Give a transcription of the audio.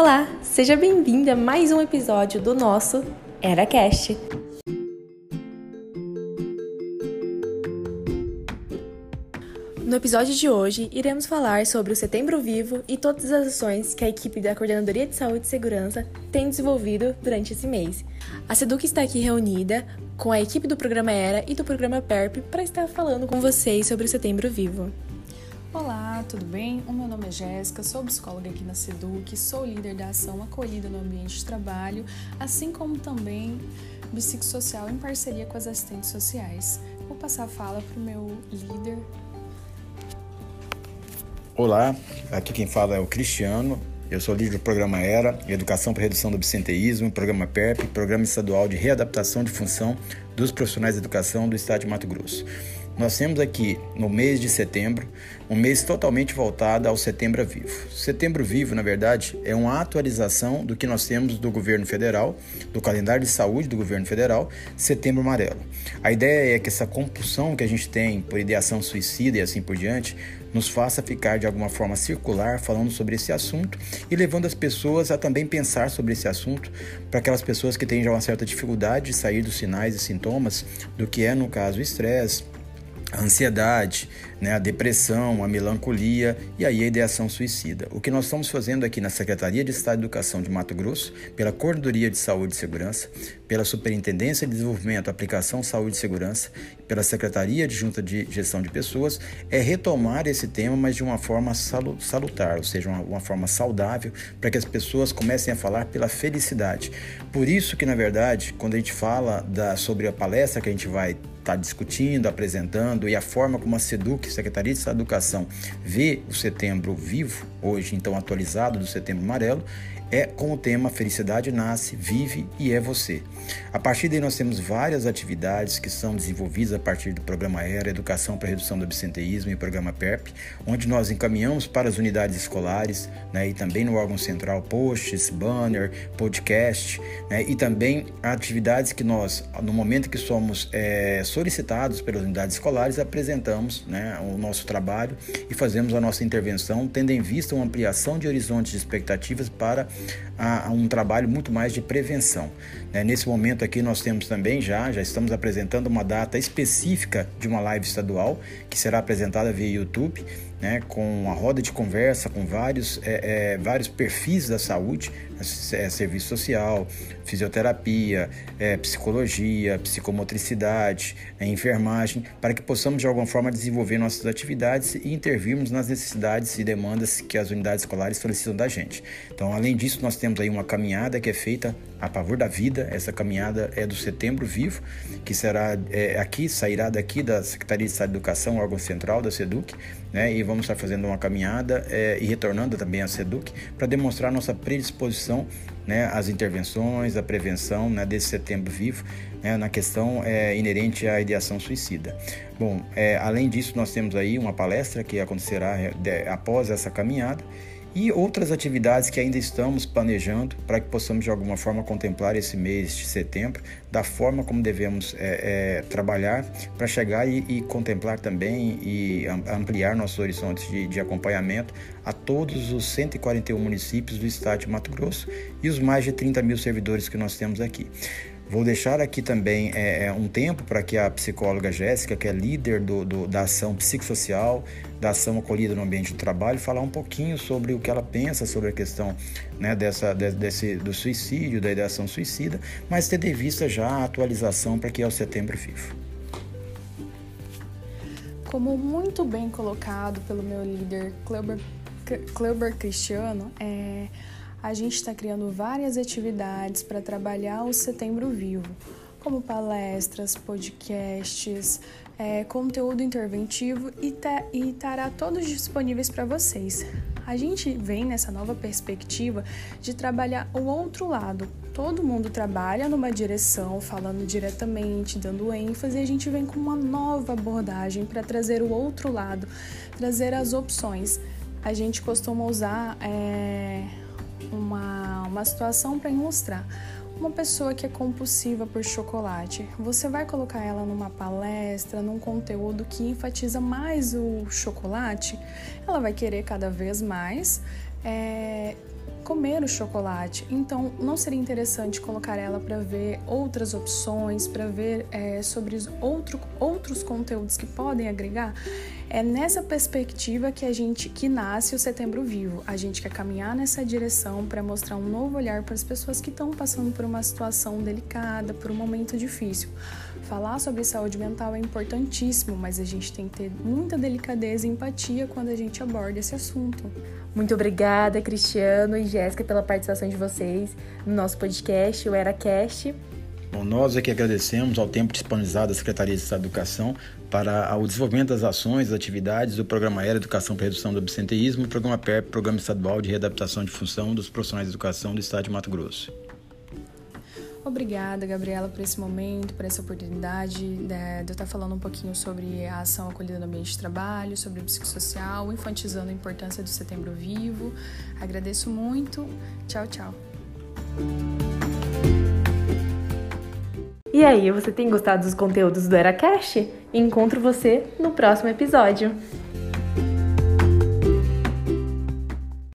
Olá, seja bem-vinda a mais um episódio do nosso EraCast. No episódio de hoje, iremos falar sobre o Setembro Vivo e todas as ações que a equipe da Coordenadoria de Saúde e Segurança tem desenvolvido durante esse mês. A SEDUC está aqui reunida com a equipe do programa ERA e do programa PERP para estar falando com vocês sobre o Setembro Vivo. Olá, tudo bem? O meu nome é Jéssica, sou psicóloga aqui na SEDUC, sou líder da ação acolhida no ambiente de trabalho, assim como também psicossocial em parceria com as assistentes sociais. Vou passar a fala para o meu líder. Olá, aqui quem fala é o Cristiano, eu sou líder do programa ERA, Educação para Redução do Absenteísmo, programa PERP, Programa Estadual de Readaptação de Função dos Profissionais de Educação do Estado de Mato Grosso. Nós temos aqui no mês de setembro um mês totalmente voltado ao Setembro Vivo. Setembro Vivo, na verdade, é uma atualização do que nós temos do governo federal, do calendário de saúde do governo federal, Setembro Amarelo. A ideia é que essa compulsão que a gente tem por ideação suicida e assim por diante nos faça ficar de alguma forma circular falando sobre esse assunto e levando as pessoas a também pensar sobre esse assunto para aquelas pessoas que têm já uma certa dificuldade de sair dos sinais e sintomas do que é, no caso, estresse, a ansiedade, né, a depressão, a melancolia e aí a ideação suicida. O que nós estamos fazendo aqui na Secretaria de Estado de Educação de Mato Grosso, pela Coordenadoria de Saúde e Segurança, pela Superintendência de Desenvolvimento, Aplicação Saúde e Segurança, pela Secretaria de Junta de Gestão de Pessoas, é retomar esse tema, mas de uma forma salutar, ou seja, uma, uma forma saudável, para que as pessoas comecem a falar pela felicidade. Por isso que, na verdade, quando a gente fala da, sobre a palestra que a gente vai estar tá discutindo, apresentando e a forma como a SEDUC Secretaria de Educação vê o setembro vivo, hoje então atualizado do setembro amarelo, é com o tema Felicidade Nasce, Vive e é Você. A partir daí nós temos várias atividades que são desenvolvidas a partir do programa ERA, Educação para Redução do Absenteísmo e programa PERP, onde nós encaminhamos para as unidades escolares né, e também no órgão central posts, banner, podcast né, e também atividades que nós, no momento que somos é, solicitados pelas unidades escolares, apresentamos né, o nosso trabalho e fazemos a nossa intervenção, tendo em vista uma ampliação de horizontes de expectativas para a, a um trabalho muito mais de prevenção. Né? Nesse momento aqui nós temos também já, já estamos apresentando uma data específica de uma live estadual que será apresentada via YouTube né, com uma roda de conversa com vários, é, é, vários perfis da saúde, é, serviço social, fisioterapia, é, psicologia, psicomotricidade, é, enfermagem, para que possamos de alguma forma desenvolver nossas atividades e intervirmos nas necessidades e demandas que as unidades escolares solicitam da gente. Então, além disso, nós temos aí uma caminhada que é feita a favor da vida. Essa caminhada é do Setembro Vivo, que será é, aqui, sairá daqui da Secretaria de Estado de Educação, órgão central da SEDUC, né, e vamos estar fazendo uma caminhada é, e retornando também à SEDUC para demonstrar nossa predisposição né, às intervenções, à prevenção né, desse setembro vivo né, na questão é, inerente à ideação suicida. Bom, é, além disso, nós temos aí uma palestra que acontecerá é, de, após essa caminhada e outras atividades que ainda estamos planejando para que possamos de alguma forma contemplar esse mês de setembro da forma como devemos é, é, trabalhar para chegar e, e, contemplar também e ampliar nossos horizontes de, de, acompanhamento a todos os 141 municípios do estado de Mato Grosso e os mais de 30 mil servidores que nós temos aqui. Vou deixar aqui também é, é um tempo para que a psicóloga Jéssica, que é líder do, do, da ação psicossocial, da ação acolhida no ambiente de trabalho, falar um pouquinho sobre o que ela pensa sobre a questão né, dessa, de, desse, do suicídio, da ideação suicida, mas tendo em vista já a atualização para que é o setembro vivo. Como muito bem colocado pelo meu líder Cleuber Cristiano, é, a gente está criando várias atividades para trabalhar o Setembro Vivo, como palestras, podcasts, é, conteúdo interventivo e, tá, estará todos disponíveis para vocês. A gente vem nessa nova perspectiva de trabalhar o outro lado. Todo mundo trabalha numa direção, falando diretamente, dando ênfase, e a gente vem com uma nova abordagem para trazer o outro lado, trazer as opções. A gente costuma usar é, uma, uma situação para ilustrar. Uma pessoa que é compulsiva por chocolate, você vai colocar ela numa palestra, num conteúdo que enfatiza mais o chocolate, ela vai querer cada vez mais é, comer o chocolate. Então, não seria interessante colocar ela para ver outras opções, para ver é, sobre outro, outros conteúdos que podem agregar? É nessa perspectiva que a gente que nasce o Setembro Vivo. A gente quer caminhar nessa direção para mostrar um novo olhar para as pessoas que estão passando por uma situação delicada, por um momento difícil. Falar sobre saúde mental é importantíssimo, mas a gente tem que ter muita delicadeza e empatia quando a gente aborda esse assunto. Muito obrigada, Cristiano e Jéssica, pela participação de vocês no nosso podcast, o EraCast. Bom, nós aqui agradecemos ao tempo disponibilizado da Secretaria de Estado de Educação para o desenvolvimento das ações, atividades do Programa Era Educação para Redução do Absenteísmo Programa PEP, Programa Estadual de Readaptação de Função dos Profissionais de Educação do Estado de Mato Grosso. Obrigada, Gabriela, por esse momento, por essa oportunidade né, de eu estar falando um pouquinho sobre a ação acolhida no ambiente de trabalho, sobre o psicossocial, enfatizando a importância do Setembro Vivo. Agradeço muito. Tchau, tchau. E aí, você tem gostado dos conteúdos do EraCast? Encontro você no próximo episódio.